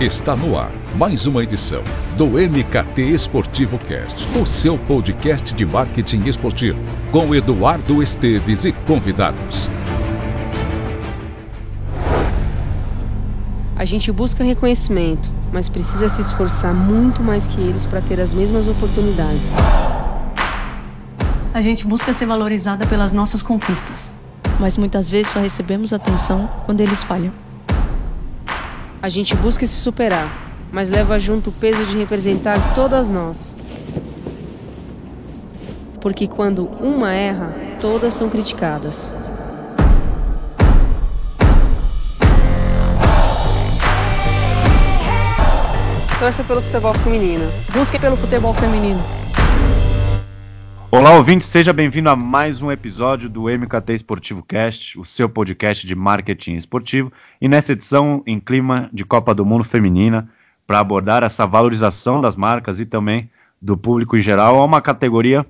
Está no ar mais uma edição do MKT Esportivo Cast, o seu podcast de marketing esportivo, com Eduardo Esteves e convidados. A gente busca reconhecimento, mas precisa se esforçar muito mais que eles para ter as mesmas oportunidades. A gente busca ser valorizada pelas nossas conquistas, mas muitas vezes só recebemos atenção quando eles falham. A gente busca se superar, mas leva junto o peso de representar todas nós. Porque quando uma erra, todas são criticadas. Torça pelo futebol feminino. Busque pelo futebol feminino. Olá, ouvinte, seja bem-vindo a mais um episódio do MKT Esportivo Cast, o seu podcast de marketing esportivo, e nessa edição em clima de Copa do Mundo Feminina, para abordar essa valorização das marcas e também do público em geral, a uma categoria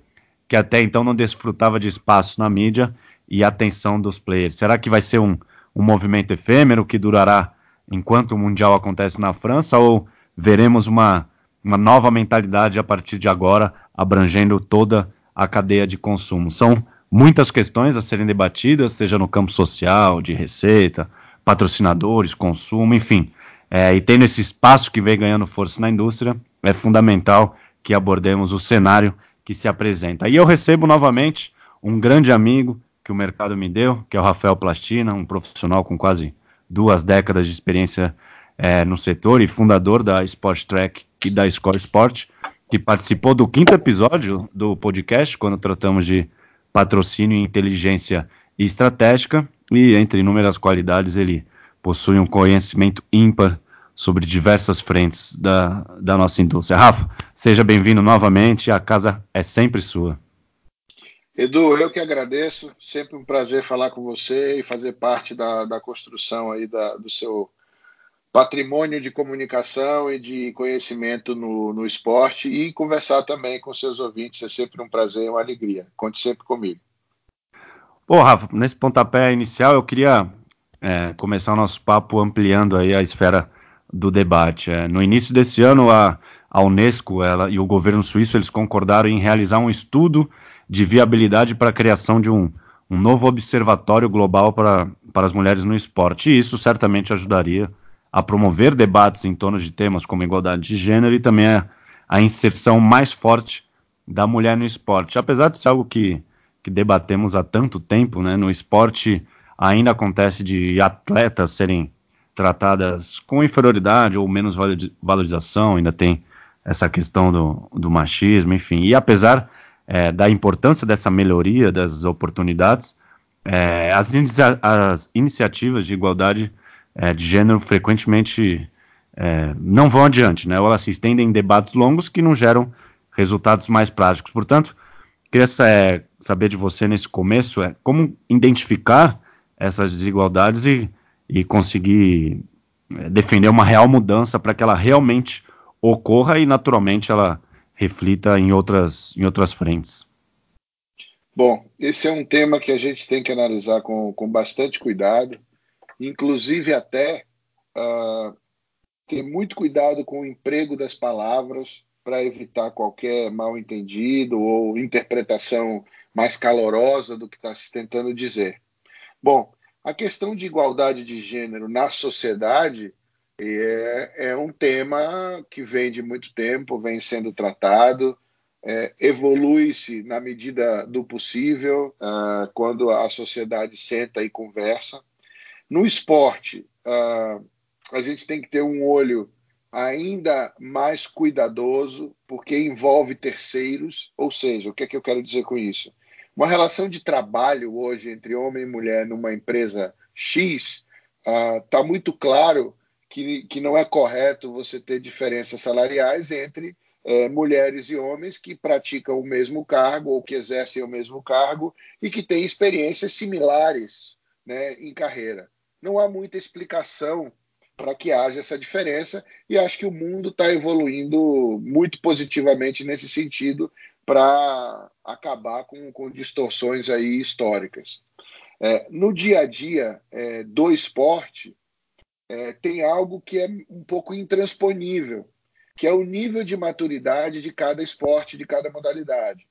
que até então não desfrutava de espaço na mídia e atenção dos players. Será que vai ser um, um movimento efêmero que durará enquanto o Mundial acontece na França ou veremos uma, uma nova mentalidade a partir de agora, abrangendo toda a a cadeia de consumo. São muitas questões a serem debatidas, seja no campo social, de receita, patrocinadores, consumo, enfim. É, e tendo esse espaço que vem ganhando força na indústria, é fundamental que abordemos o cenário que se apresenta. E eu recebo novamente um grande amigo que o mercado me deu, que é o Rafael Plastina, um profissional com quase duas décadas de experiência é, no setor e fundador da Sport Track e da Score Sport que participou do quinto episódio do podcast, quando tratamos de patrocínio e inteligência estratégica, e entre inúmeras qualidades, ele possui um conhecimento ímpar sobre diversas frentes da, da nossa indústria. Rafa, seja bem-vindo novamente, a casa é sempre sua. Edu, eu que agradeço, sempre um prazer falar com você e fazer parte da, da construção aí da, do seu patrimônio de comunicação e de conhecimento no, no esporte e conversar também com seus ouvintes. É sempre um prazer e uma alegria. Conte sempre comigo. Bom, Rafa, nesse pontapé inicial eu queria é, começar o nosso papo ampliando aí a esfera do debate. É, no início desse ano, a, a Unesco ela, e o governo suíço eles concordaram em realizar um estudo de viabilidade para a criação de um, um novo observatório global para, para as mulheres no esporte. E isso certamente ajudaria a promover debates em torno de temas como igualdade de gênero e também a, a inserção mais forte da mulher no esporte. Apesar de ser algo que, que debatemos há tanto tempo, né, no esporte ainda acontece de atletas serem tratadas com inferioridade ou menos valorização, ainda tem essa questão do, do machismo, enfim. E apesar é, da importância dessa melhoria das oportunidades, é, as, as, iniciativas de igualdade é, de gênero frequentemente é, não vão adiante, né? Ou elas se estendem em debates longos que não geram resultados mais práticos. Portanto, queria é, saber de você nesse começo é como identificar essas desigualdades e, e conseguir é, defender uma real mudança para que ela realmente ocorra e naturalmente ela reflita em outras, em outras frentes. Bom, esse é um tema que a gente tem que analisar com, com bastante cuidado inclusive até uh, ter muito cuidado com o emprego das palavras para evitar qualquer mal entendido ou interpretação mais calorosa do que está se tentando dizer. Bom, a questão de igualdade de gênero na sociedade é, é um tema que vem de muito tempo, vem sendo tratado, é, evolui-se na medida do possível, uh, quando a sociedade senta e conversa. No esporte, uh, a gente tem que ter um olho ainda mais cuidadoso, porque envolve terceiros, ou seja, o que é que eu quero dizer com isso? Uma relação de trabalho hoje entre homem e mulher numa empresa X está uh, muito claro que, que não é correto você ter diferenças salariais entre é, mulheres e homens que praticam o mesmo cargo ou que exercem o mesmo cargo e que têm experiências similares né, em carreira não há muita explicação para que haja essa diferença e acho que o mundo está evoluindo muito positivamente nesse sentido para acabar com, com, distorções aí históricas. É, no dia a dia é, do esporte, é, tem algo que é um pouco intransponível, que é o nível de maturidade de cada esporte, de cada modalidade.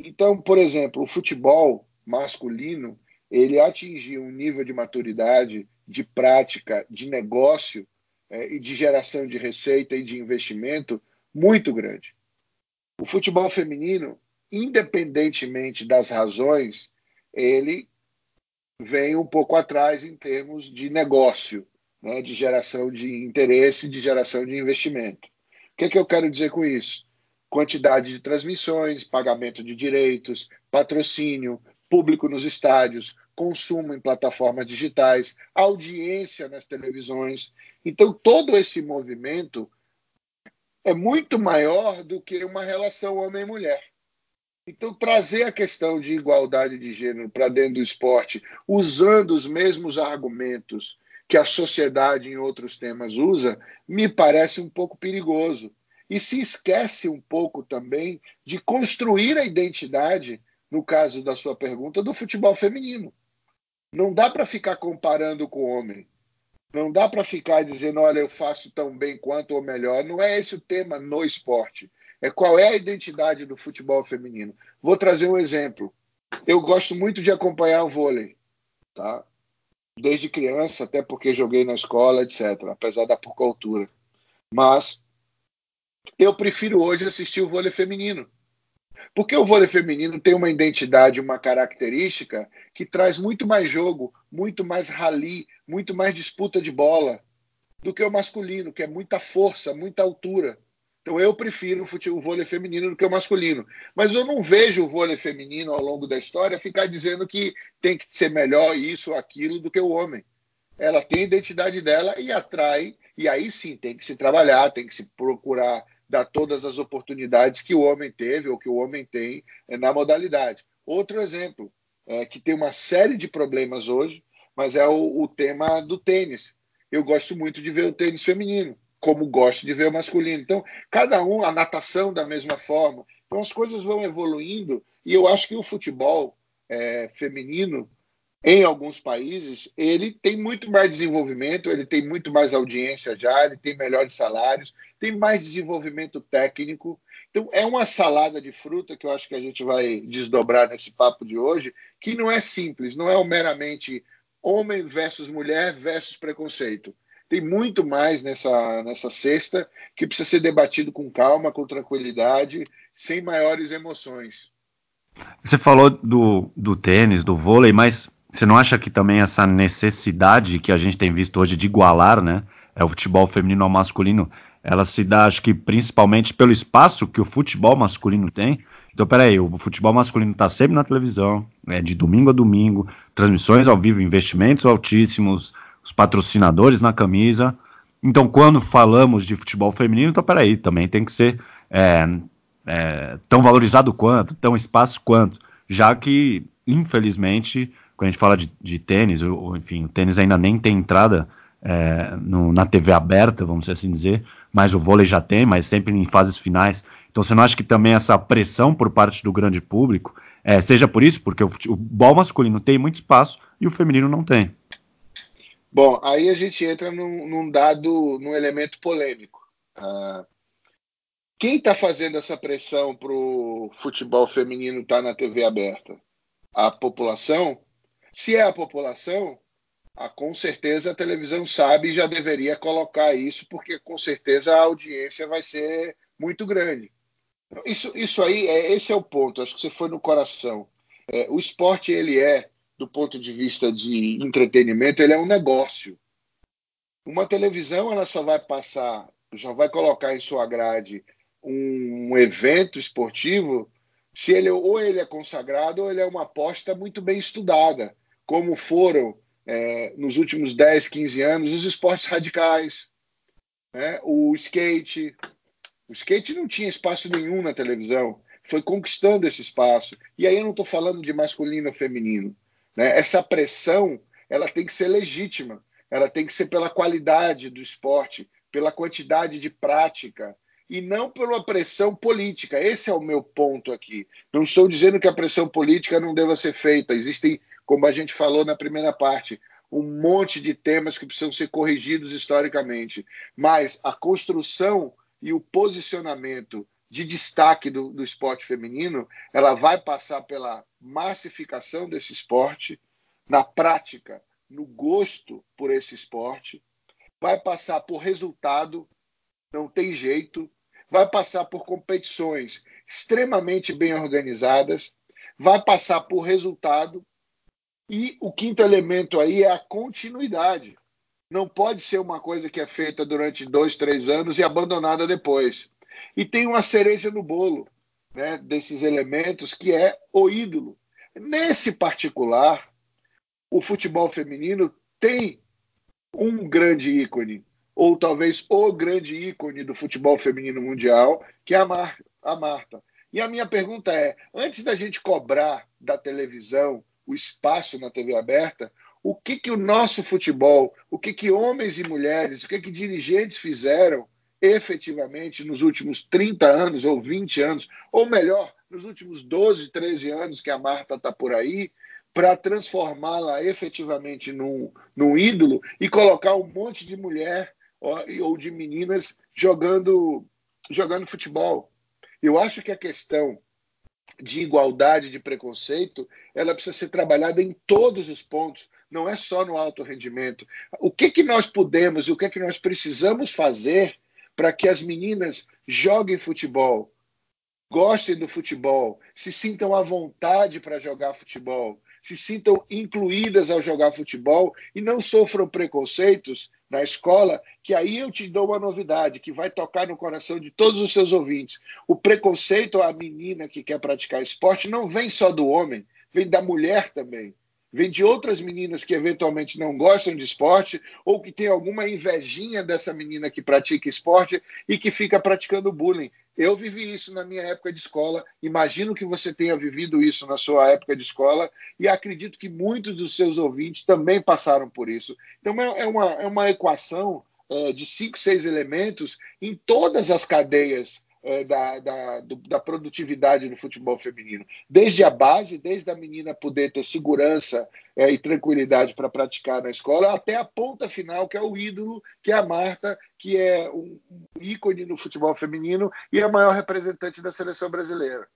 Então, por exemplo, o futebol masculino ele atingiu um nível de maturidade, de prática, de negócio é, e de geração de receita e de investimento muito grande. O futebol feminino, independentemente das razões, ele vem um pouco atrás em termos de negócio, né, de geração de interesse, de geração de investimento. O que, é que eu quero dizer com isso? Quantidade de transmissões, pagamento de direitos, patrocínio, público nos estádios, consumo em plataformas digitais, audiência nas televisões. Então, todo esse movimento é muito maior do que uma relação homem-mulher. Então, trazer a questão de igualdade de gênero para dentro do esporte, usando os mesmos argumentos que a sociedade em outros temas usa, me parece um pouco perigoso. E se esquece um pouco também de construir a identidade, no caso da sua pergunta, do futebol feminino. Não dá para ficar comparando com o homem. Não dá para ficar dizendo, olha, eu faço tão bem quanto ou melhor. Não é esse o tema no esporte. É qual é a identidade do futebol feminino. Vou trazer um exemplo. Eu gosto muito de acompanhar o vôlei, tá? Desde criança, até porque joguei na escola, etc. Apesar da pouca altura. Mas eu prefiro hoje assistir o vôlei feminino. Porque o vôlei feminino tem uma identidade, uma característica que traz muito mais jogo, muito mais rally, muito mais disputa de bola do que o masculino, que é muita força, muita altura. Então eu prefiro o vôlei feminino do que o masculino. Mas eu não vejo o vôlei feminino ao longo da história ficar dizendo que tem que ser melhor isso ou aquilo do que o homem. Ela tem a identidade dela e atrai, e aí sim tem que se trabalhar, tem que se procurar dar todas as oportunidades que o homem teve ou que o homem tem é, na modalidade. Outro exemplo, é, que tem uma série de problemas hoje, mas é o, o tema do tênis. Eu gosto muito de ver o tênis feminino, como gosto de ver o masculino. Então, cada um, a natação da mesma forma. Então, as coisas vão evoluindo e eu acho que o futebol é, feminino em alguns países, ele tem muito mais desenvolvimento, ele tem muito mais audiência já, ele tem melhores salários, tem mais desenvolvimento técnico. Então, é uma salada de fruta que eu acho que a gente vai desdobrar nesse papo de hoje, que não é simples, não é meramente homem versus mulher versus preconceito. Tem muito mais nessa, nessa cesta que precisa ser debatido com calma, com tranquilidade, sem maiores emoções. Você falou do, do tênis, do vôlei, mas você não acha que também essa necessidade que a gente tem visto hoje de igualar, né, é o futebol feminino ao masculino, ela se dá, acho que principalmente pelo espaço que o futebol masculino tem. Então, peraí, o futebol masculino está sempre na televisão, é de domingo a domingo, transmissões ao vivo, investimentos altíssimos, os patrocinadores na camisa. Então, quando falamos de futebol feminino, então peraí, também tem que ser é, é, tão valorizado quanto, tão espaço quanto, já que, infelizmente, quando a gente fala de, de tênis, ou, enfim, o tênis ainda nem tem entrada é, no, na TV aberta, vamos assim dizer, mas o vôlei já tem, mas sempre em fases finais. Então você não acha que também essa pressão por parte do grande público, é, seja por isso, porque o, o bol masculino tem muito espaço e o feminino não tem? Bom, aí a gente entra num, num dado, num elemento polêmico. Uh, quem está fazendo essa pressão para o futebol feminino estar tá na TV aberta? A população se é a população, ah, com certeza a televisão sabe e já deveria colocar isso, porque com certeza a audiência vai ser muito grande. Então, isso, isso aí, é, esse é o ponto, acho que você foi no coração. É, o esporte, ele é, do ponto de vista de entretenimento, ele é um negócio. Uma televisão, ela só vai passar, já vai colocar em sua grade um, um evento esportivo se ele ou ele é consagrado ou ele é uma aposta muito bem estudada, como foram é, nos últimos 10, 15 anos os esportes radicais, né? o skate. O skate não tinha espaço nenhum na televisão, foi conquistando esse espaço. E aí eu não estou falando de masculino ou feminino. Né? Essa pressão ela tem que ser legítima, ela tem que ser pela qualidade do esporte, pela quantidade de prática, e não pela pressão política. Esse é o meu ponto aqui. Não estou dizendo que a pressão política não deva ser feita. Existem, como a gente falou na primeira parte, um monte de temas que precisam ser corrigidos historicamente, mas a construção e o posicionamento de destaque do, do esporte feminino, ela vai passar pela massificação desse esporte, na prática, no gosto por esse esporte, vai passar por resultado, não tem jeito, vai passar por competições extremamente bem organizadas, vai passar por resultado e o quinto elemento aí é a continuidade. Não pode ser uma coisa que é feita durante dois, três anos e abandonada depois. E tem uma cereja no bolo né, desses elementos que é o ídolo. Nesse particular, o futebol feminino tem um grande ícone, ou talvez o grande ícone do futebol feminino mundial, que é a, Mar a Marta. E a minha pergunta é: antes da gente cobrar da televisão o espaço na TV aberta, o que, que o nosso futebol, o que, que homens e mulheres, o que, que dirigentes fizeram efetivamente nos últimos 30 anos ou 20 anos, ou melhor, nos últimos 12, 13 anos que a Marta está por aí, para transformá-la efetivamente num, num ídolo e colocar um monte de mulher ou de meninas jogando, jogando futebol. Eu acho que a questão de igualdade de preconceito ela precisa ser trabalhada em todos os pontos, não é só no alto rendimento. O que, que nós podemos e o que, que nós precisamos fazer para que as meninas joguem futebol, gostem do futebol, se sintam à vontade para jogar futebol, se sintam incluídas ao jogar futebol e não sofram preconceitos na escola, que aí eu te dou uma novidade que vai tocar no coração de todos os seus ouvintes. O preconceito à menina que quer praticar esporte não vem só do homem, vem da mulher também. Vem de outras meninas que eventualmente não gostam de esporte ou que tem alguma invejinha dessa menina que pratica esporte e que fica praticando bullying. Eu vivi isso na minha época de escola, imagino que você tenha vivido isso na sua época de escola, e acredito que muitos dos seus ouvintes também passaram por isso. Então, é uma, é uma equação é, de cinco, seis elementos em todas as cadeias é, da, da, do, da, produtividade do futebol feminino. Desde a base, desde a menina poder ter segurança é, e tranquilidade para praticar na escola, até a ponta final, que é o ídolo, que é a Marta, que é um, um ícone no futebol feminino e é a maior representante da seleção brasileira.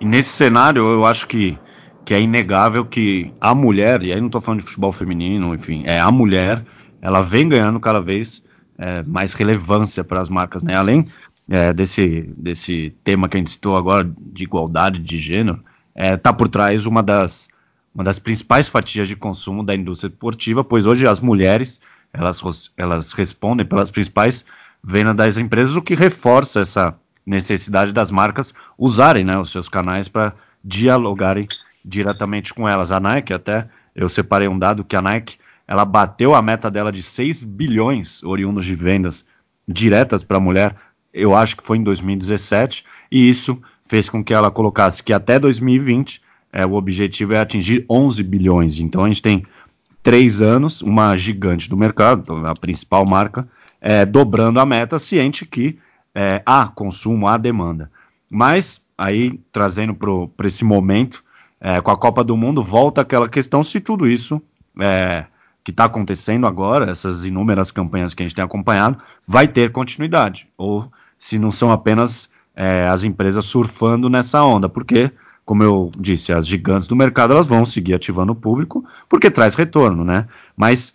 E nesse cenário, eu acho que, que é inegável que a mulher, e aí não estou falando de futebol feminino, enfim, é a mulher, ela vem ganhando cada vez é, mais relevância para as marcas, né? Além é, desse, desse tema que a gente citou agora, de igualdade de gênero, está é, tá por trás uma das, uma das principais fatias de consumo da indústria esportiva, pois hoje as mulheres elas, elas respondem pelas principais vendas das empresas, o que reforça essa necessidade das marcas usarem né, os seus canais para dialogarem diretamente com elas. A Nike, até eu separei um dado que a Nike ela bateu a meta dela de 6 bilhões oriundos de vendas diretas para a mulher eu acho que foi em 2017, e isso fez com que ela colocasse que até 2020 é, o objetivo é atingir 11 bilhões. Então a gente tem três anos, uma gigante do mercado, a principal marca, é, dobrando a meta, ciente que é, há consumo, há demanda. Mas aí trazendo para esse momento, é, com a Copa do Mundo, volta aquela questão se tudo isso é, que está acontecendo agora, essas inúmeras campanhas que a gente tem acompanhado, vai ter continuidade. Ou se não são apenas é, as empresas surfando nessa onda, porque, como eu disse, as gigantes do mercado elas vão seguir ativando o público, porque traz retorno, né? Mas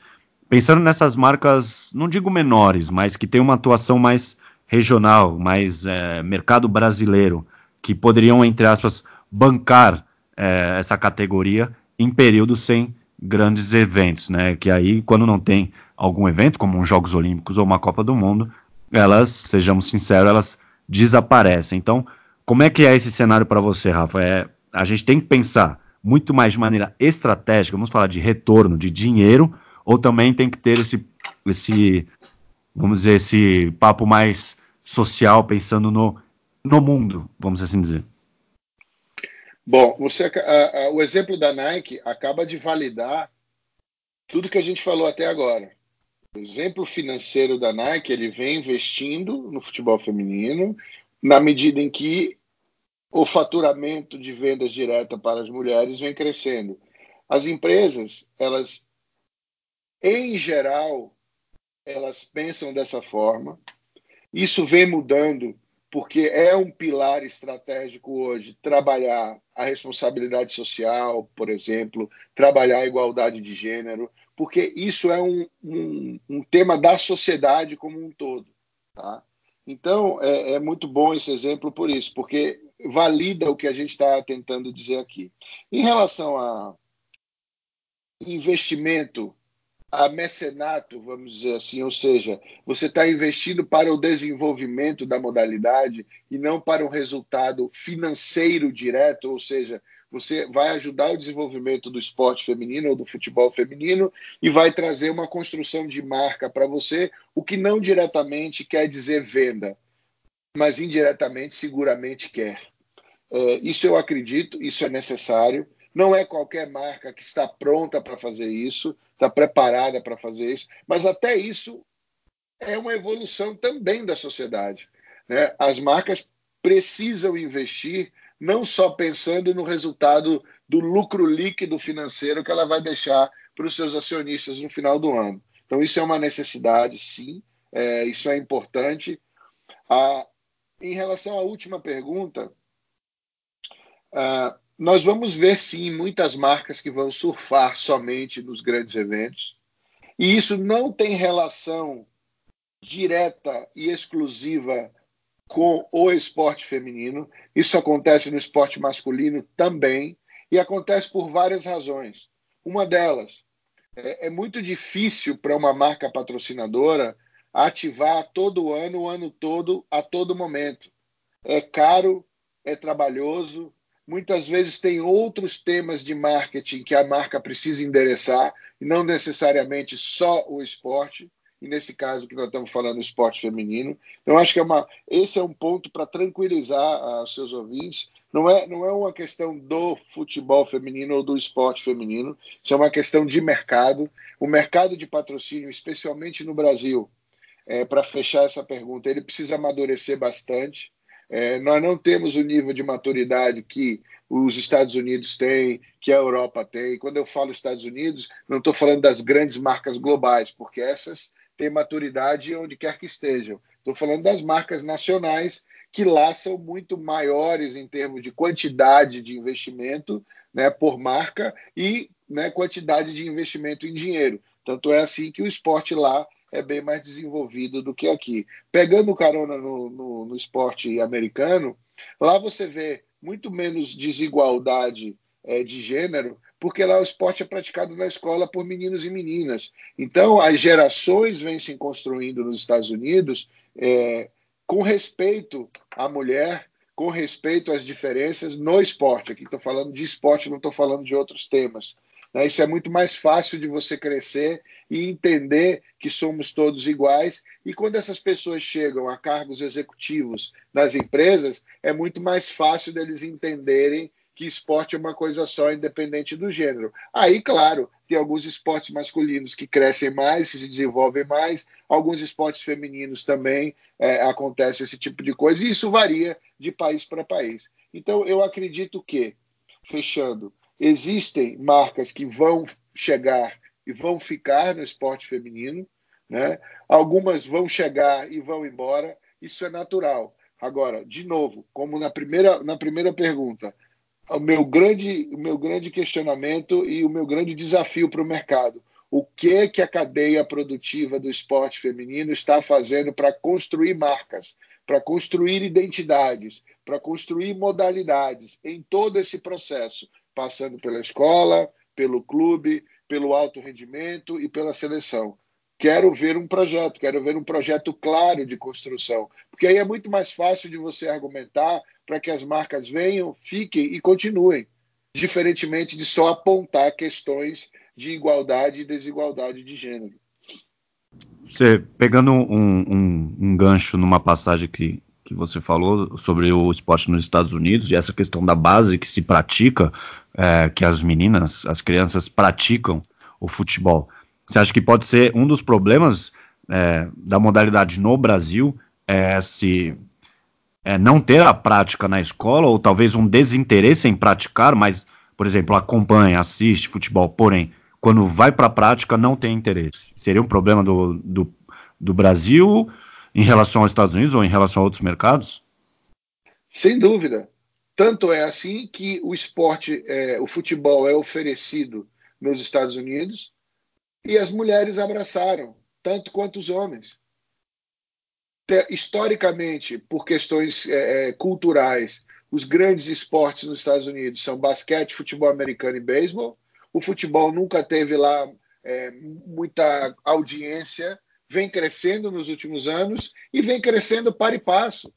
pensando nessas marcas, não digo menores, mas que tem uma atuação mais regional, mais é, mercado brasileiro, que poderiam, entre aspas, bancar é, essa categoria em períodos sem grandes eventos, né? Que aí, quando não tem algum evento, como uns Jogos Olímpicos ou uma Copa do Mundo, elas, sejamos sinceros, elas desaparecem. Então, como é que é esse cenário para você, Rafa? É, a gente tem que pensar muito mais de maneira estratégica, vamos falar de retorno, de dinheiro, ou também tem que ter esse, esse vamos dizer, esse papo mais social, pensando no, no mundo, vamos assim dizer. Bom, você, o exemplo da Nike acaba de validar tudo que a gente falou até agora. Exemplo financeiro da Nike, ele vem investindo no futebol feminino na medida em que o faturamento de vendas direta para as mulheres vem crescendo. As empresas, elas em geral, elas pensam dessa forma. Isso vem mudando porque é um pilar estratégico hoje trabalhar a responsabilidade social, por exemplo, trabalhar a igualdade de gênero, porque isso é um, um, um tema da sociedade como um todo. Tá? Então, é, é, muito bom esse exemplo por isso, porque valida o que a gente está tentando dizer aqui. Em relação a investimento a mecenato, vamos dizer assim, ou seja, você está investindo para o desenvolvimento da modalidade e não para um resultado financeiro direto, ou seja, você vai ajudar o desenvolvimento do esporte feminino ou do futebol feminino e vai trazer uma construção de marca para você, o que não diretamente quer dizer venda, mas indiretamente seguramente quer. É, isso eu acredito, isso é necessário. Não é qualquer marca que está pronta para fazer isso, está preparada para fazer isso, mas até isso é uma evolução também da sociedade. Né? As marcas precisam investir não só pensando no resultado do lucro líquido financeiro que ela vai deixar para os seus acionistas no final do ano. Então, isso é uma necessidade, sim, é, isso é importante. Ah, em relação à última pergunta, ah, nós vamos ver sim muitas marcas que vão surfar somente nos grandes eventos. E isso não tem relação direta e exclusiva com o esporte feminino. Isso acontece no esporte masculino também e acontece por várias razões. Uma delas é, é muito difícil para uma marca patrocinadora ativar todo ano, o ano todo, a todo momento. É caro, é trabalhoso, muitas vezes tem outros temas de marketing que a marca precisa endereçar, e não necessariamente só o esporte, e nesse caso que nós estamos falando, esporte feminino. Então, acho que é uma, esse é um ponto para tranquilizar os seus ouvintes. Não é, não é uma questão do futebol feminino ou do esporte feminino, isso é uma questão de mercado. O mercado de patrocínio, especialmente no Brasil, é, para fechar essa pergunta, ele precisa amadurecer bastante. É, nós não temos o nível de maturidade que os Estados Unidos têm, que a Europa tem. Quando eu falo Estados Unidos, não estou falando das grandes marcas globais, porque essas têm maturidade onde quer que estejam. Estou falando das marcas nacionais, que lá são muito maiores em termos de quantidade de investimento né, por marca e né, quantidade de investimento em dinheiro. Tanto é assim que o esporte lá é bem mais desenvolvido do que aqui. Pegando carona no, no, no esporte americano, lá você vê muito menos desigualdade é, de gênero, porque lá o esporte é praticado na escola por meninos e meninas. Então, as gerações vêm se construindo nos Estados Unidos é, com respeito à mulher, com respeito às diferenças no esporte. Aqui estou falando de esporte, não estou falando de outros temas. Né? Isso é muito mais fácil de você crescer e entender que somos todos iguais. E quando essas pessoas chegam a cargos executivos nas empresas, é muito mais fácil deles entenderem que esporte é uma coisa só, independente do gênero. Aí, claro, tem alguns esportes masculinos que crescem mais, se desenvolvem mais, alguns esportes femininos também é, acontece esse tipo de coisa, e isso varia de país para país. Então, eu acredito que, fechando, Existem marcas que vão chegar e vão ficar no esporte feminino, né? Algumas vão chegar e vão embora, isso é natural. Agora, de novo, como na primeira, na primeira pergunta, o meu grande, o meu grande questionamento e o meu grande desafio para o mercado. O que que a cadeia produtiva do esporte feminino está fazendo para construir marcas, para construir identidades, para construir modalidades em todo esse processo, passando pela escola, pelo clube, pelo alto rendimento e pela seleção. Quero ver um projeto, quero ver um projeto claro de construção, porque aí é muito mais fácil de você argumentar para que as marcas venham, fiquem e continuem, diferentemente de só apontar questões de igualdade e desigualdade de gênero. Você pegando um, um, um gancho numa passagem que, que você falou sobre o esporte nos Estados Unidos e essa questão da base que se pratica é, que as meninas, as crianças praticam o futebol. Você acha que pode ser um dos problemas é, da modalidade no Brasil é se é, não ter a prática na escola ou talvez um desinteresse em praticar, mas, por exemplo, acompanha, assiste futebol, porém quando vai para a prática, não tem interesse. Seria um problema do, do, do Brasil em relação aos Estados Unidos ou em relação a outros mercados? Sem dúvida. Tanto é assim que o esporte, é, o futebol é oferecido nos Estados Unidos e as mulheres abraçaram, tanto quanto os homens. Historicamente, por questões é, é, culturais, os grandes esportes nos Estados Unidos são basquete, futebol americano e beisebol. O futebol nunca teve lá é, muita audiência, vem crescendo nos últimos anos e vem crescendo para e passo.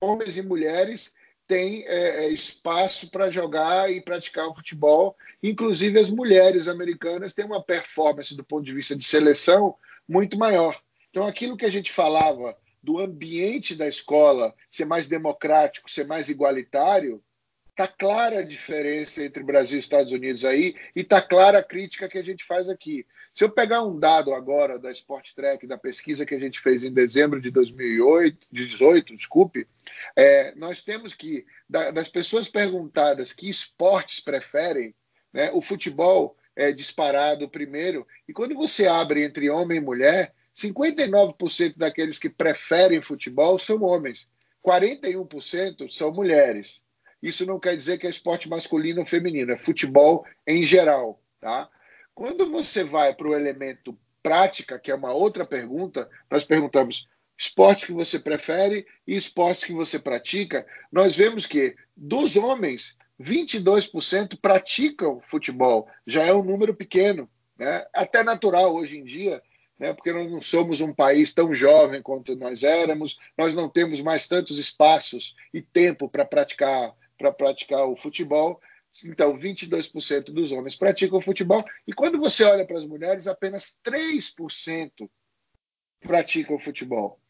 Homens e mulheres têm é, é espaço para jogar e praticar o futebol. Inclusive, as mulheres americanas têm uma performance do ponto de vista de seleção muito maior. Então, aquilo que a gente falava do ambiente da escola ser mais democrático, ser mais igualitário, está clara a diferença entre Brasil e Estados Unidos aí e está clara a crítica que a gente faz aqui. Se eu pegar um dado agora da Sport Track, da pesquisa que a gente fez em dezembro de 2008, de 18, desculpe, é, nós temos que, das pessoas perguntadas que esportes preferem, né, o futebol é disparado primeiro, e quando você abre entre homem e mulher, 59% daqueles que preferem futebol são homens, 41% são mulheres. Isso não quer dizer que é esporte masculino ou feminino, é futebol em geral, tá? Quando você vai para o elemento prática, que é uma outra pergunta, nós perguntamos esportes que você prefere e esportes que você pratica, nós vemos que dos homens, 22% praticam futebol, já é um número pequeno, né? até natural hoje em dia, né? porque nós não somos um país tão jovem quanto nós éramos, nós não temos mais tantos espaços e tempo para praticar para praticar o futebol. Então, 22% dos homens praticam futebol. E quando você olha para as mulheres, apenas 3% praticam futebol.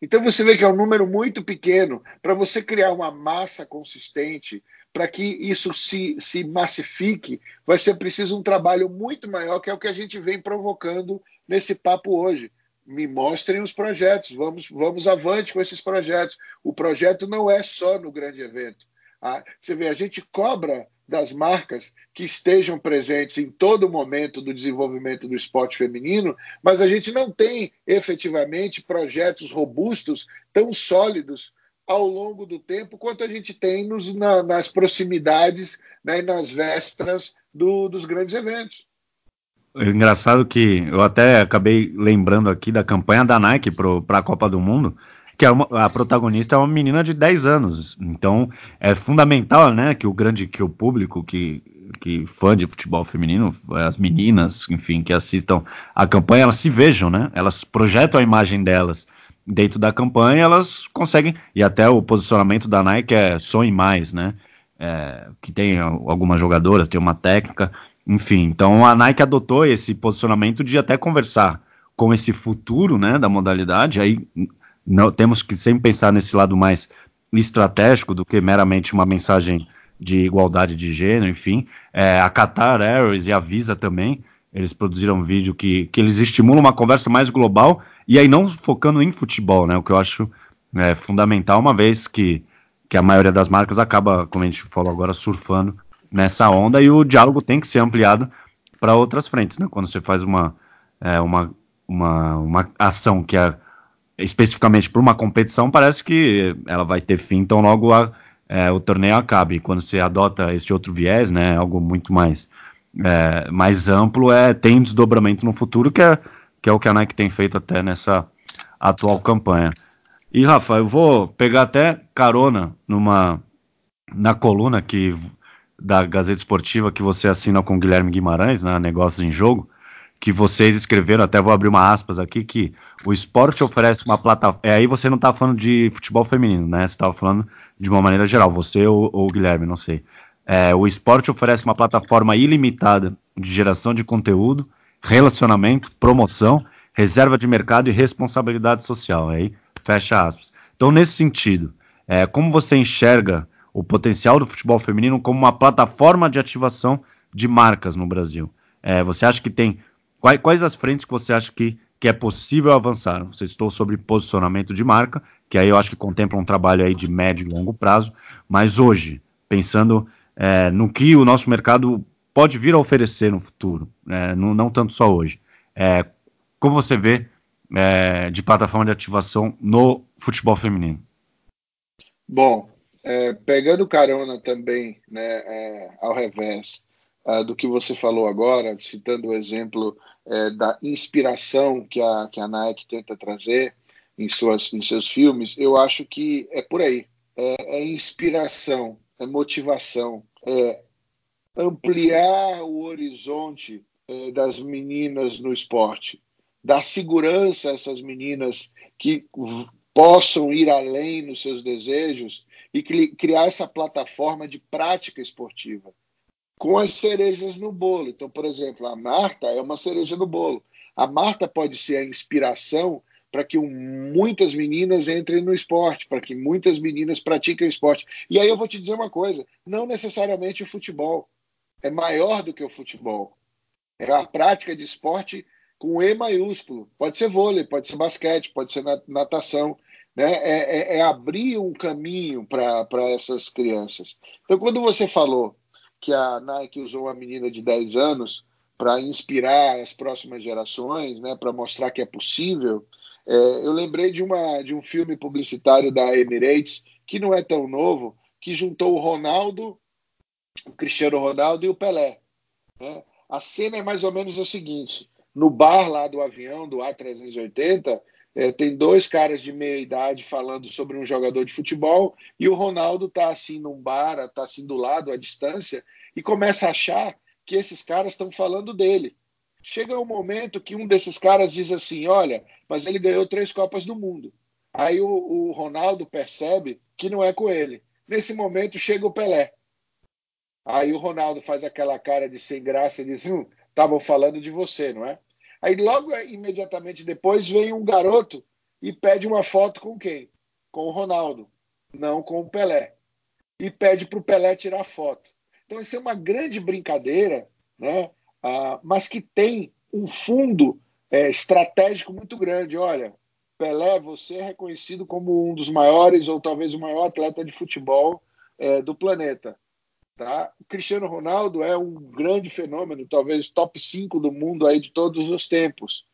Então você vê que é um número muito pequeno. Para você criar uma massa consistente, para que isso se, se massifique, vai ser preciso um trabalho muito maior, que é o que a gente vem provocando nesse papo hoje. Me mostrem os projetos, vamos, vamos avante com esses projetos. O projeto não é só no grande evento. Ah, você vê, a gente cobra das marcas que estejam presentes em todo momento do desenvolvimento do esporte feminino, mas a gente não tem efetivamente projetos robustos tão sólidos ao longo do tempo quanto a gente tem nos, na, nas proximidades né, e nas vésperas do, dos grandes eventos. É engraçado que eu até acabei lembrando aqui da campanha da Nike para a Copa do Mundo, que é uma, a protagonista é uma menina de 10 anos. Então é fundamental, né, que o grande que o público que que fã de futebol feminino, as meninas, enfim, que assistam a campanha, elas se vejam, né? Elas projetam a imagem delas dentro da campanha, elas conseguem e até o posicionamento da Nike é sonhe mais, né? É, que tem algumas jogadoras, tem uma técnica, enfim. Então a Nike adotou esse posicionamento de até conversar com esse futuro, né, da modalidade. Aí não, temos que sempre pensar nesse lado mais estratégico do que meramente uma mensagem de igualdade de gênero, enfim. É, a Qatar Airways e a Visa também, eles produziram um vídeo que, que eles estimulam uma conversa mais global e aí não focando em futebol, né? O que eu acho é, fundamental, uma vez que, que a maioria das marcas acaba, como a gente falou agora, surfando nessa onda e o diálogo tem que ser ampliado para outras frentes, né? Quando você faz uma, é, uma, uma, uma ação que é especificamente para uma competição, parece que ela vai ter fim tão logo a, é, o torneio acabe. Quando você adota esse outro viés, né, algo muito mais, é, mais amplo, é, tem desdobramento no futuro, que é, que é o que a Nike tem feito até nessa atual campanha. E, Rafa, eu vou pegar até carona numa na coluna que, da Gazeta Esportiva que você assina com Guilherme Guimarães, na né, Negócios em Jogo, que vocês escreveram, até vou abrir uma aspas aqui, que o esporte oferece uma plataforma. É, aí você não está falando de futebol feminino, né? Você estava falando de uma maneira geral, você ou, ou Guilherme, não sei. É, o esporte oferece uma plataforma ilimitada de geração de conteúdo, relacionamento, promoção, reserva de mercado e responsabilidade social. Aí fecha aspas. Então, nesse sentido, é, como você enxerga o potencial do futebol feminino como uma plataforma de ativação de marcas no Brasil? É, você acha que tem Quais, quais as frentes que você acha que, que é possível avançar? Você estou sobre posicionamento de marca, que aí eu acho que contempla um trabalho aí de médio e longo prazo, mas hoje, pensando é, no que o nosso mercado pode vir a oferecer no futuro, é, não, não, tanto só hoje. É, como você vê é, de plataforma de ativação no futebol feminino? Bom, é, pegando carona também né, é, ao revés uh, do que você falou agora, citando o exemplo é, da inspiração que a, que a Nike tenta trazer em, suas, em seus filmes, eu acho que é por aí. É, é inspiração, é motivação, é ampliar o horizonte é, das meninas no esporte, dar segurança a essas meninas que possam ir além nos seus desejos e criar essa plataforma de prática esportiva com as cerejas no bolo. Então, por exemplo, a Marta é uma cereja no bolo. A Marta pode ser a inspiração para que muitas meninas entrem no esporte, para que muitas meninas pratiquem esporte. E aí eu vou te dizer uma coisa: não necessariamente o futebol é maior do que o futebol. É a prática de esporte com E maiúsculo. Pode ser vôlei, pode ser basquete, pode ser natação. Né? É, é, é abrir um caminho para essas crianças. Então, quando você falou que a Nike usou uma menina de 10 anos para inspirar as próximas gerações, né, para mostrar que é possível. É, eu lembrei de, uma, de um filme publicitário da Emirates, que não é tão novo, que juntou o Ronaldo, o Cristiano Ronaldo e o Pelé. Né? A cena é mais ou menos o seguinte: no bar lá do avião, do A380, é, tem dois caras de meia idade falando sobre um jogador de futebol e o Ronaldo tá assim num bar, tá assim do lado, à distância, e começa a achar que esses caras estão falando dele. Chega um momento que um desses caras diz assim: Olha, mas ele ganhou três Copas do Mundo. Aí o, o Ronaldo percebe que não é com ele. Nesse momento chega o Pelé. Aí o Ronaldo faz aquela cara de sem graça e diz: Estavam hum, falando de você, não é? Aí logo imediatamente depois vem um garoto e pede uma foto com quem? Com o Ronaldo, não com o Pelé. E pede para o Pelé tirar foto. Então isso é uma grande brincadeira, né? Ah, mas que tem um fundo é, estratégico muito grande. Olha, Pelé, você é reconhecido como um dos maiores ou talvez o maior atleta de futebol é, do planeta. Tá? O Cristiano Ronaldo é um grande fenômeno, talvez top 5 do mundo aí de todos os tempos.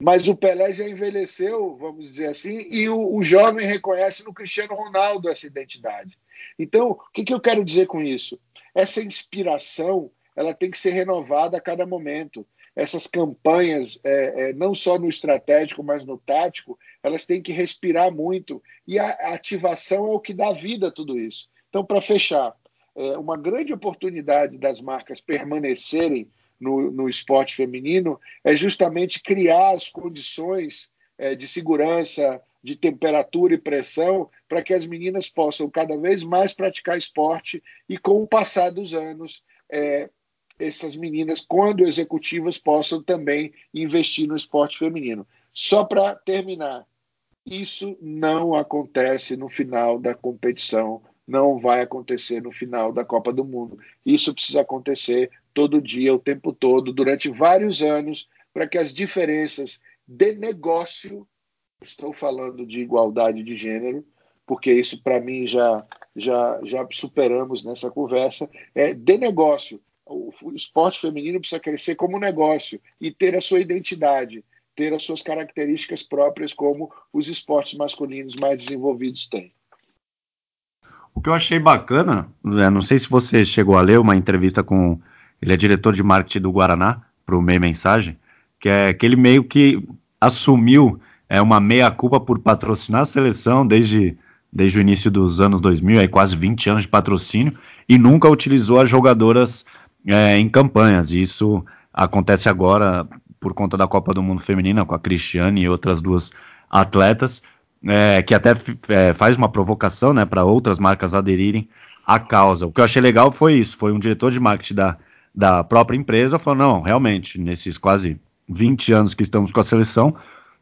Mas o Pelé já envelheceu, vamos dizer assim, e o, o jovem reconhece no Cristiano Ronaldo essa identidade. Então, o que, que eu quero dizer com isso? Essa inspiração ela tem que ser renovada a cada momento. Essas campanhas, é, é, não só no estratégico, mas no tático, elas têm que respirar muito. E a, ativação é o que dá vida a tudo isso. Então, para fechar, é, uma grande oportunidade das marcas permanecerem no, no esporte feminino é justamente criar as condições é, de segurança, de temperatura e pressão para que as meninas possam cada vez mais praticar esporte e, com o passar dos anos, é, essas meninas, quando executivas, possam também investir no esporte feminino. Só para terminar, isso não acontece no final da competição não vai acontecer no final da Copa do Mundo. Isso precisa acontecer todo dia, o tempo todo, durante vários anos, para que as diferenças de negócio, estou falando de igualdade de gênero, porque isso para mim já, já, já superamos nessa conversa, é de negócio. O esporte feminino precisa crescer como negócio e ter a sua identidade, ter as suas características próprias, como os esportes masculinos mais desenvolvidos têm. O que eu achei bacana, não sei se você chegou a ler uma entrevista com. Ele é diretor de marketing do Guaraná, para o Meia Mensagem, que é que ele meio que assumiu é, uma meia-culpa por patrocinar a seleção desde, desde o início dos anos 2000, aí quase 20 anos de patrocínio, e nunca utilizou as jogadoras é, em campanhas. E isso acontece agora por conta da Copa do Mundo Feminina, com a Cristiane e outras duas atletas é, que até é, faz uma provocação né, para outras marcas aderirem à causa. O que eu achei legal foi isso: foi um diretor de marketing da, da própria empresa falou: não, realmente, nesses quase 20 anos que estamos com a seleção,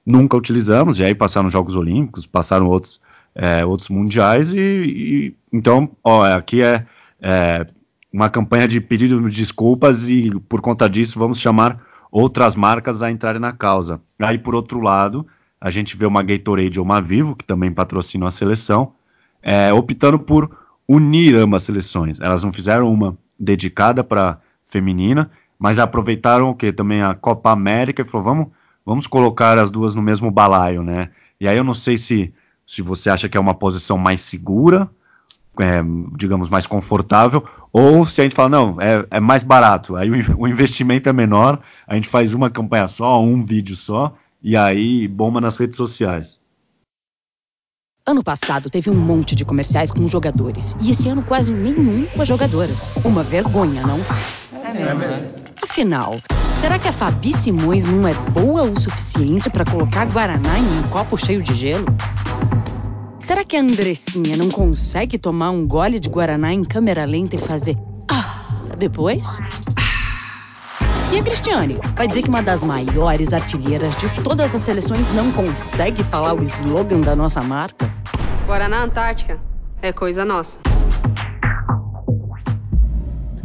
nunca utilizamos, e aí passaram os Jogos Olímpicos, passaram outros, é, outros mundiais, e, e, então, ó, aqui é, é uma campanha de pedido de desculpas, e por conta disso vamos chamar outras marcas a entrarem na causa. Aí, por outro lado, a gente vê uma Gatorade ou uma Vivo, que também patrocinam a seleção, é, optando por unir ambas seleções. Elas não fizeram uma dedicada para feminina, mas aproveitaram o que também a Copa América e falou vamos vamos colocar as duas no mesmo balaio, né? E aí eu não sei se se você acha que é uma posição mais segura, é, digamos mais confortável, ou se a gente fala não é, é mais barato, aí o, o investimento é menor, a gente faz uma campanha só, um vídeo só e aí bomba nas redes sociais. Ano passado teve um monte de comerciais com jogadores. E esse ano quase nenhum com as jogadoras. Uma vergonha, não? É mesmo. É Afinal, será que a Fabi Simões não é boa o suficiente para colocar Guaraná em um copo cheio de gelo? Será que a Andressinha não consegue tomar um gole de Guaraná em câmera lenta e fazer. Ah, depois? E a Cristiane? Vai dizer que uma das maiores artilheiras de todas as seleções não consegue falar o slogan da nossa marca? Guaraná Antártica é coisa nossa.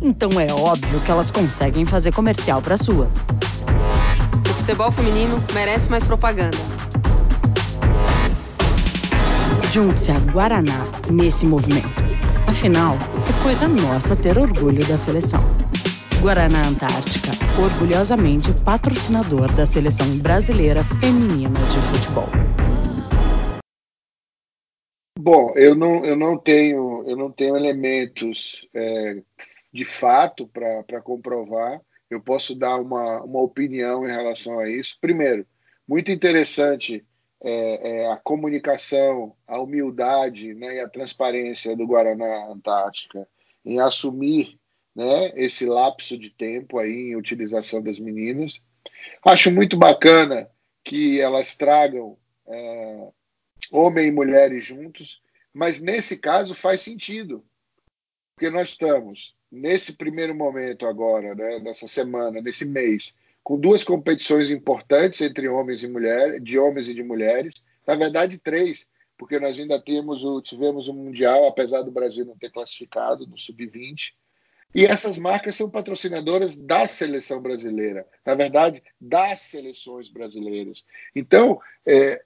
Então é óbvio que elas conseguem fazer comercial para sua. O futebol feminino merece mais propaganda. Junte-se a Guaraná nesse movimento. Afinal, é coisa nossa ter orgulho da seleção. Guaraná Antártica, orgulhosamente patrocinador da seleção brasileira feminina de futebol. Bom, eu não, eu não tenho eu não tenho elementos é, de fato para comprovar. Eu posso dar uma, uma opinião em relação a isso. Primeiro, muito interessante é, é, a comunicação, a humildade né, e a transparência do Guaraná Antártica em assumir né, esse lapso de tempo aí em utilização das meninas. Acho muito bacana que elas tragam é, homem e mulheres juntos, mas nesse caso faz sentido, porque nós estamos nesse primeiro momento agora, né, nessa semana, nesse mês, com duas competições importantes entre homens e mulheres, de homens e de mulheres, na verdade três, porque nós ainda temos o, tivemos o mundial, apesar do Brasil não ter classificado no sub-20, e essas marcas são patrocinadoras da seleção brasileira, na verdade, das seleções brasileiras. Então, é,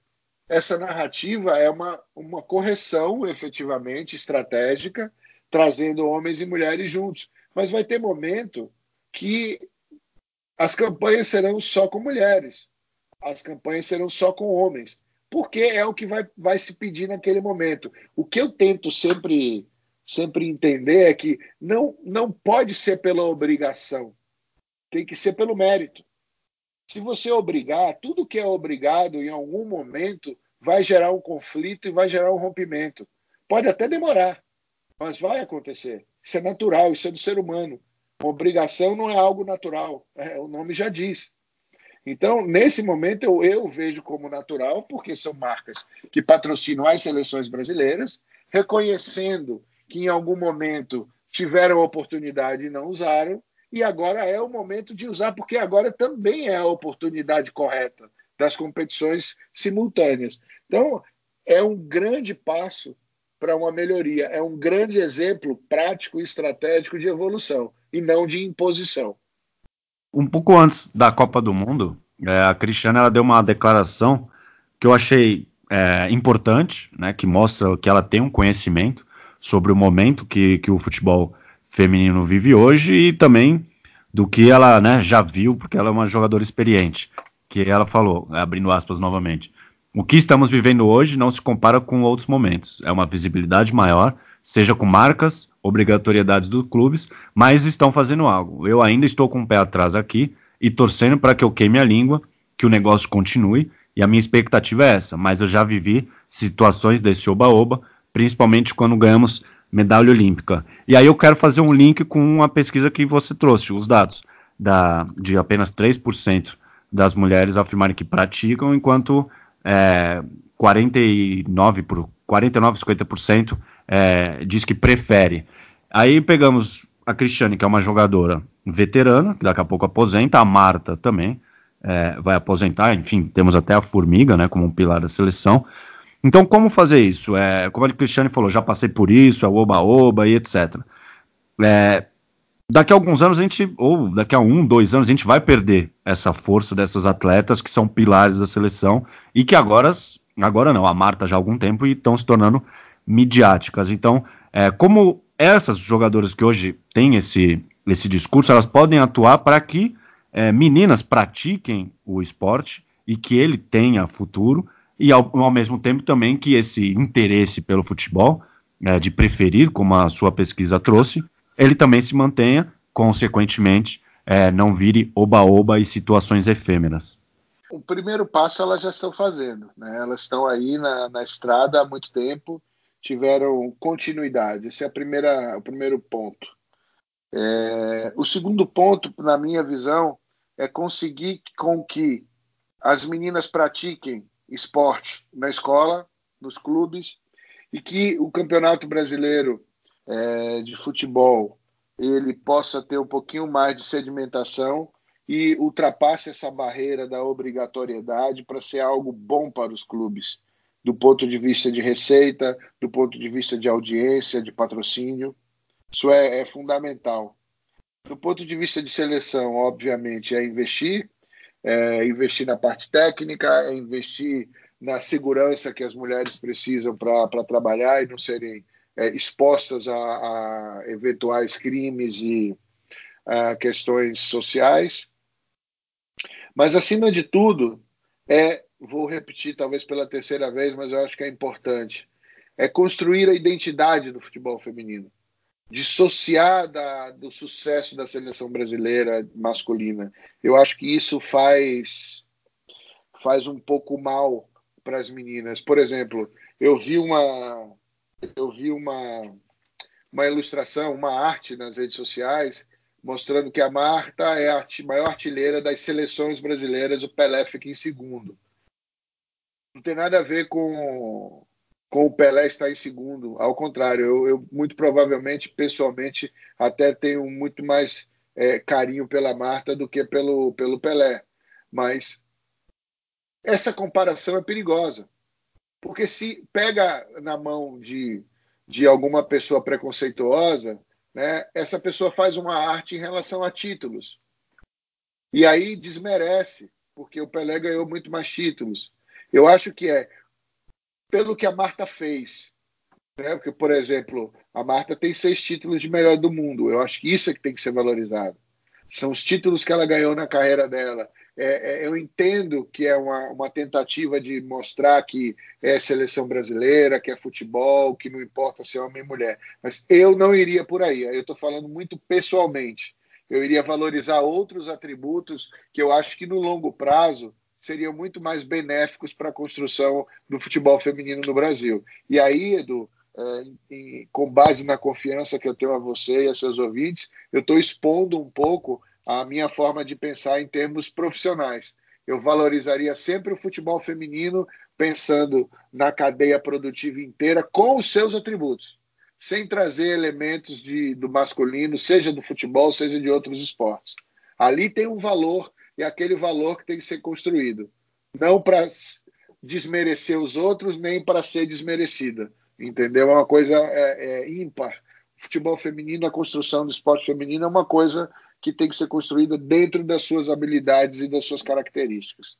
essa narrativa é uma, uma correção, efetivamente, estratégica, trazendo homens e mulheres juntos. Mas vai ter momento que as campanhas serão só com mulheres, as campanhas serão só com homens, porque é o que vai, vai se pedir naquele momento. O que eu tento sempre sempre entender é que não, não pode ser pela obrigação, tem que ser pelo mérito. Se você obrigar, tudo que é obrigado em algum momento vai gerar um conflito e vai gerar um rompimento. Pode até demorar, mas vai acontecer. Isso é natural, isso é do ser humano. Uma obrigação não é algo natural, é, o nome já diz. Então, nesse momento, eu, eu vejo como natural, porque são marcas que patrocinam as seleções brasileiras, reconhecendo que em algum momento tiveram a oportunidade e não usaram, e agora é o momento de usar, porque agora também é a oportunidade correta das competições simultâneas. Então, é um grande passo para uma melhoria, é um grande exemplo prático e estratégico de evolução e não de imposição. Um pouco antes da Copa do Mundo, é, a Cristiana ela deu uma declaração que eu achei é, importante, né, que mostra que ela tem um conhecimento sobre o momento que, que o futebol feminino vive hoje e também do que ela né, já viu, porque ela é uma jogadora experiente. Que ela falou, abrindo aspas novamente. O que estamos vivendo hoje não se compara com outros momentos. É uma visibilidade maior, seja com marcas, obrigatoriedades dos clubes, mas estão fazendo algo. Eu ainda estou com o pé atrás aqui e torcendo para que eu queime a língua, que o negócio continue, e a minha expectativa é essa. Mas eu já vivi situações desse oba-oba principalmente quando ganhamos medalha olímpica. E aí eu quero fazer um link com uma pesquisa que você trouxe, os dados da, de apenas 3% das mulheres afirmarem que praticam, enquanto é, 49 por 49, 50% é, diz que prefere. Aí pegamos a Cristiane, que é uma jogadora veterana, que daqui a pouco aposenta, a Marta também é, vai aposentar, enfim, temos até a Formiga, né, como um pilar da seleção. Então, como fazer isso? É, como a Cristiane falou, já passei por isso, é oba-oba e etc. É, daqui a alguns anos a gente, ou daqui a um, dois anos, a gente vai perder essa força dessas atletas que são pilares da seleção e que agora, agora não, a Marta já há algum tempo e estão se tornando midiáticas. Então, é, como essas jogadoras que hoje têm esse, esse discurso, elas podem atuar para que é, meninas pratiquem o esporte e que ele tenha futuro, e ao, ao mesmo tempo também que esse interesse pelo futebol, é, de preferir, como a sua pesquisa trouxe, ele também se mantenha, consequentemente, é, não vire oba-oba e situações efêmeras. O primeiro passo elas já estão fazendo, né? elas estão aí na, na estrada há muito tempo, tiveram continuidade. Esse é a primeira, o primeiro ponto. É, o segundo ponto, na minha visão, é conseguir com que as meninas pratiquem esporte na escola, nos clubes, e que o Campeonato Brasileiro é, de Futebol ele possa ter um pouquinho mais de sedimentação e ultrapasse essa barreira da obrigatoriedade para ser algo bom para os clubes, do ponto de vista de receita, do ponto de vista de audiência, de patrocínio. Isso é, é fundamental. Do ponto de vista de seleção, obviamente, é investir, é investir na parte técnica, é investir na segurança que as mulheres precisam para trabalhar e não serem é, expostas a, a, eventuais crimes e a questões sociais. Mas, acima de tudo, é, vou repetir talvez pela terceira vez, mas eu acho que é importante, é construir a identidade do futebol feminino dissociar do sucesso da seleção brasileira masculina. Eu acho que isso faz faz um pouco mal para as meninas. Por exemplo, eu vi uma eu vi uma uma ilustração, uma arte nas redes sociais mostrando que a Marta é a maior artilheira das seleções brasileiras, o Pelé fica em segundo. Não tem nada a ver com com o Pelé estar em segundo. Ao contrário, eu, eu muito provavelmente, pessoalmente, até tenho muito mais é, carinho pela Marta do que pelo, pelo Pelé. Mas essa comparação é perigosa. Porque se pega na mão de, de alguma pessoa preconceituosa, né, essa pessoa faz uma arte em relação a títulos. E aí desmerece, porque o Pelé ganhou muito mais títulos. Eu acho que é pelo que a Marta fez. Né? Porque, por exemplo, a Marta tem seis títulos de melhor do mundo. Eu acho que isso é que tem que ser valorizado. São os títulos que ela ganhou na carreira dela. É, é, eu entendo que é uma, uma, tentativa de mostrar que é seleção brasileira, que é futebol, que não importa se é homem ou mulher. Mas eu não iria por aí. Eu estou falando muito pessoalmente. Eu iria valorizar outros atributos que eu acho que no longo prazo seriam muito mais benéficos para a construção do futebol feminino no Brasil. E aí, Edu, é, em, com base na confiança que eu tenho a você e a seus ouvintes, eu estou expondo um pouco a minha forma de pensar em termos profissionais. Eu valorizaria sempre o futebol feminino pensando na cadeia produtiva inteira com os seus atributos, sem trazer elementos de, do masculino, seja do futebol, seja de outros esportes. Ali tem um valor e aquele valor que tem que ser construído. Não para desmerecer os outros, nem para ser desmerecida. Entendeu? É uma coisa é, é, ímpar. Futebol feminino, a construção do esporte feminino é uma coisa que tem que ser construída dentro das suas habilidades e das suas características.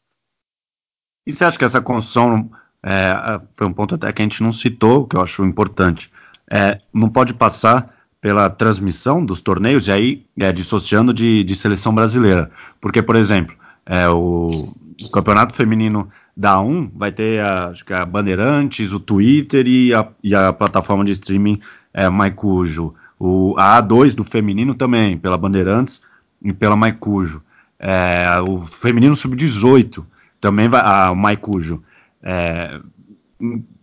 E você acha que essa construção é, foi um ponto até que a gente não citou, que eu acho importante, é, não pode passar pela transmissão dos torneios, e aí é, dissociando de, de, seleção brasileira. Porque, por exemplo, é, o, o, campeonato feminino da 1 vai ter a, acho que a Bandeirantes, o Twitter e a, e a plataforma de streaming é, Maicujo. O, a A2 do feminino também, pela Bandeirantes e pela Maicujo. É, o feminino sub-18 também vai, a, Maicujo. É,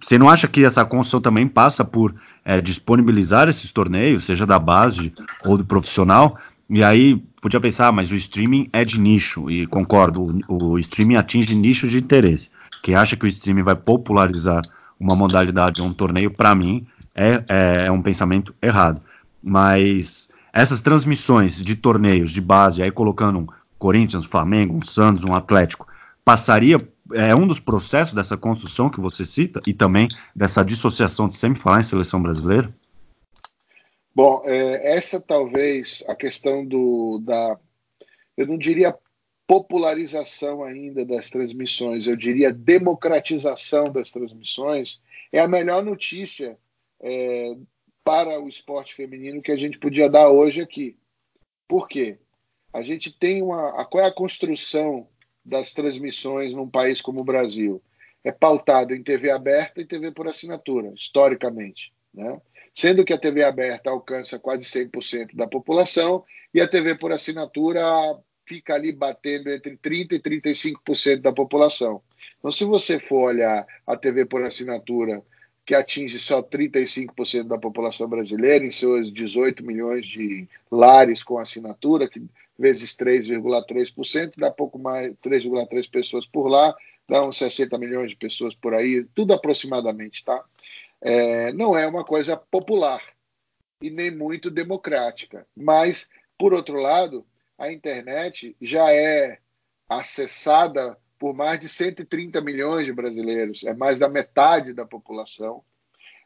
você não acha que essa construção também passa por é, disponibilizar esses torneios, seja da base ou do profissional? E aí podia pensar, ah, mas o streaming é de nicho, e concordo, o, o streaming atinge nichos de interesse. Quem acha que o streaming vai popularizar uma modalidade ou um torneio, para mim, é, é, é um pensamento errado. Mas essas transmissões de torneios de base, aí colocando um Corinthians, Flamengo, um Santos, um Atlético, passaria é um dos processos dessa construção que você cita e também dessa dissociação de sempre falar em seleção brasileira? Bom, é, essa talvez a questão do da eu não diria popularização ainda das transmissões, eu diria democratização das transmissões é a melhor notícia é, para o esporte feminino que a gente podia dar hoje aqui. Por quê? A gente tem uma. Qual é a construção das transmissões num país como o Brasil? É pautado em TV aberta e TV por assinatura, historicamente. Né? Sendo que a TV aberta alcança quase 100% da população e a TV por assinatura fica ali batendo entre 30% e 35% da população. Então, se você for olhar a TV por assinatura, que atinge só 35% da população brasileira, em seus 18 milhões de lares com assinatura, que vezes 3,3%, dá pouco mais, 3,3 pessoas por lá, dá uns 60 milhões de pessoas por aí, tudo aproximadamente, tá? É, não é uma coisa popular e nem muito democrática. Mas, por outro lado, a internet já é acessada por mais de 130 milhões de brasileiros, é mais da metade da população,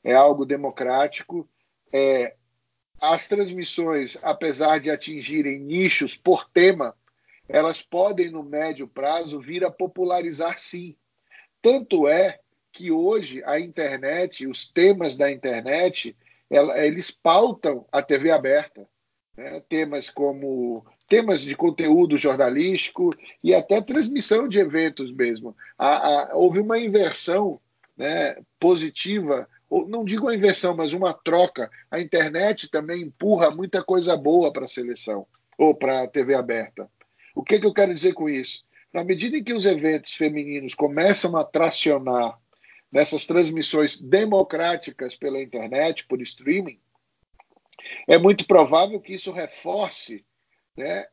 é algo democrático. É, as transmissões, apesar de atingirem nichos por tema, elas podem, no médio prazo, vir a popularizar sim. Tanto é que hoje a internet, os temas da internet, ela, eles pautam a TV aberta. Né? Temas como temas de conteúdo jornalístico e até transmissão de eventos mesmo. Houve uma inversão né, positiva, ou, não digo uma inversão, mas uma troca. A internet também empurra muita coisa boa para a seleção ou para a TV aberta. O que, que eu quero dizer com isso? Na medida em que os eventos femininos começam a tracionar nessas transmissões democráticas pela internet, por streaming, é muito provável que isso reforce né,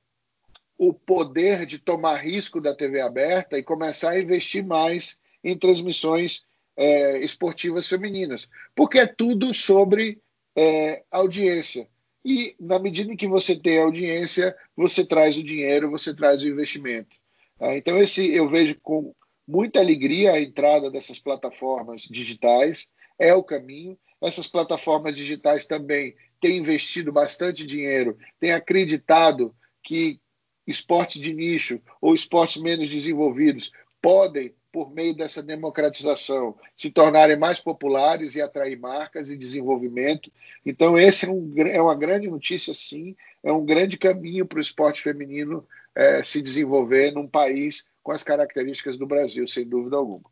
o poder de tomar risco da TV aberta e começar a investir mais em transmissões é, esportivas femininas, porque é tudo sobre é, audiência. E na medida em que você tem audiência, você traz o dinheiro, você traz o investimento. Tá? Então esse eu vejo com muita alegria a entrada dessas plataformas digitais é o caminho. Essas plataformas digitais também têm investido bastante dinheiro, têm acreditado que esportes de nicho ou esportes menos desenvolvidos podem, por meio dessa democratização, se tornarem mais populares e atrair marcas e desenvolvimento. Então, esse é, um, é uma grande notícia, sim, é um grande caminho para o esporte feminino é, se desenvolver num país com as características do Brasil, sem dúvida alguma.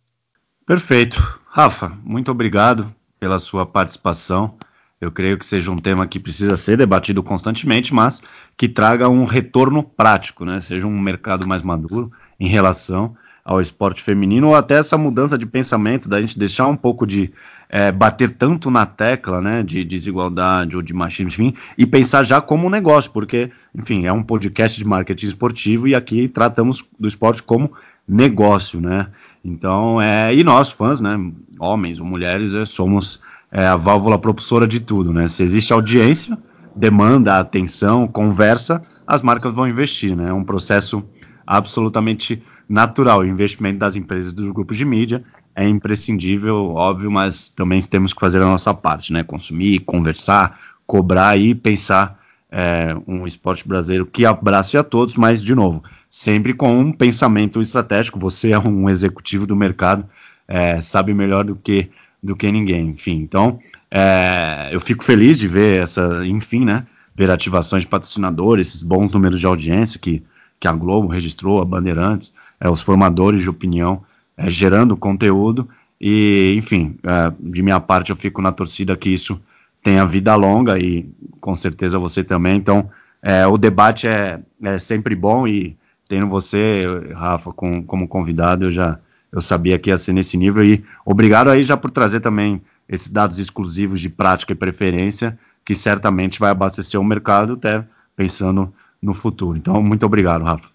Perfeito. Rafa, muito obrigado pela sua participação. Eu creio que seja um tema que precisa ser debatido constantemente, mas que traga um retorno prático, né? Seja um mercado mais maduro em relação ao esporte feminino ou até essa mudança de pensamento da gente deixar um pouco de é, bater tanto na tecla, né, de desigualdade ou de machismo, enfim, e pensar já como um negócio, porque, enfim, é um podcast de marketing esportivo e aqui tratamos do esporte como negócio, né? Então, é, e nós fãs, né, homens ou mulheres, é, somos é a válvula propulsora de tudo, né? Se existe audiência, demanda, atenção, conversa, as marcas vão investir, né? É um processo absolutamente natural. O investimento das empresas dos grupos de mídia é imprescindível, óbvio, mas também temos que fazer a nossa parte, né? Consumir, conversar, cobrar e pensar é, um esporte brasileiro que abrace a todos, mas, de novo, sempre com um pensamento estratégico. Você é um executivo do mercado, é, sabe melhor do que do que ninguém, enfim. Então, é, eu fico feliz de ver essa, enfim, né, ver ativações de patrocinadores, esses bons números de audiência que, que a Globo registrou, a Bandeirantes, é, os formadores de opinião é, gerando conteúdo e, enfim, é, de minha parte eu fico na torcida que isso tenha vida longa e com certeza você também. Então, é, o debate é, é sempre bom e tendo você, Rafa, com, como convidado, eu já eu sabia que ia ser nesse nível e obrigado aí já por trazer também esses dados exclusivos de prática e preferência, que certamente vai abastecer o mercado até pensando no futuro. Então, muito obrigado, Rafa.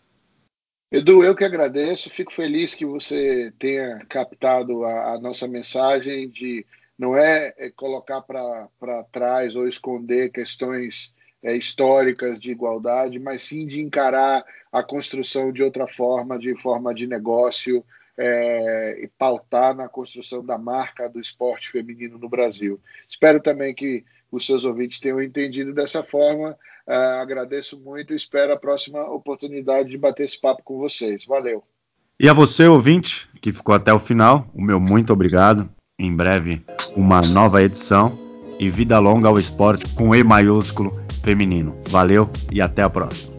Edu, eu que agradeço, fico feliz que você tenha captado a, a nossa mensagem de não é, é colocar para trás ou esconder questões é, históricas de igualdade, mas sim de encarar a construção de outra forma, de forma de negócio, é, e pautar na construção da marca do esporte feminino no Brasil. Espero também que os seus ouvintes tenham entendido dessa forma. Uh, agradeço muito e espero a próxima oportunidade de bater esse papo com vocês. Valeu. E a você, ouvinte, que ficou até o final, o meu muito obrigado. Em breve, uma nova edição. E vida longa ao esporte com E maiúsculo feminino. Valeu e até a próxima.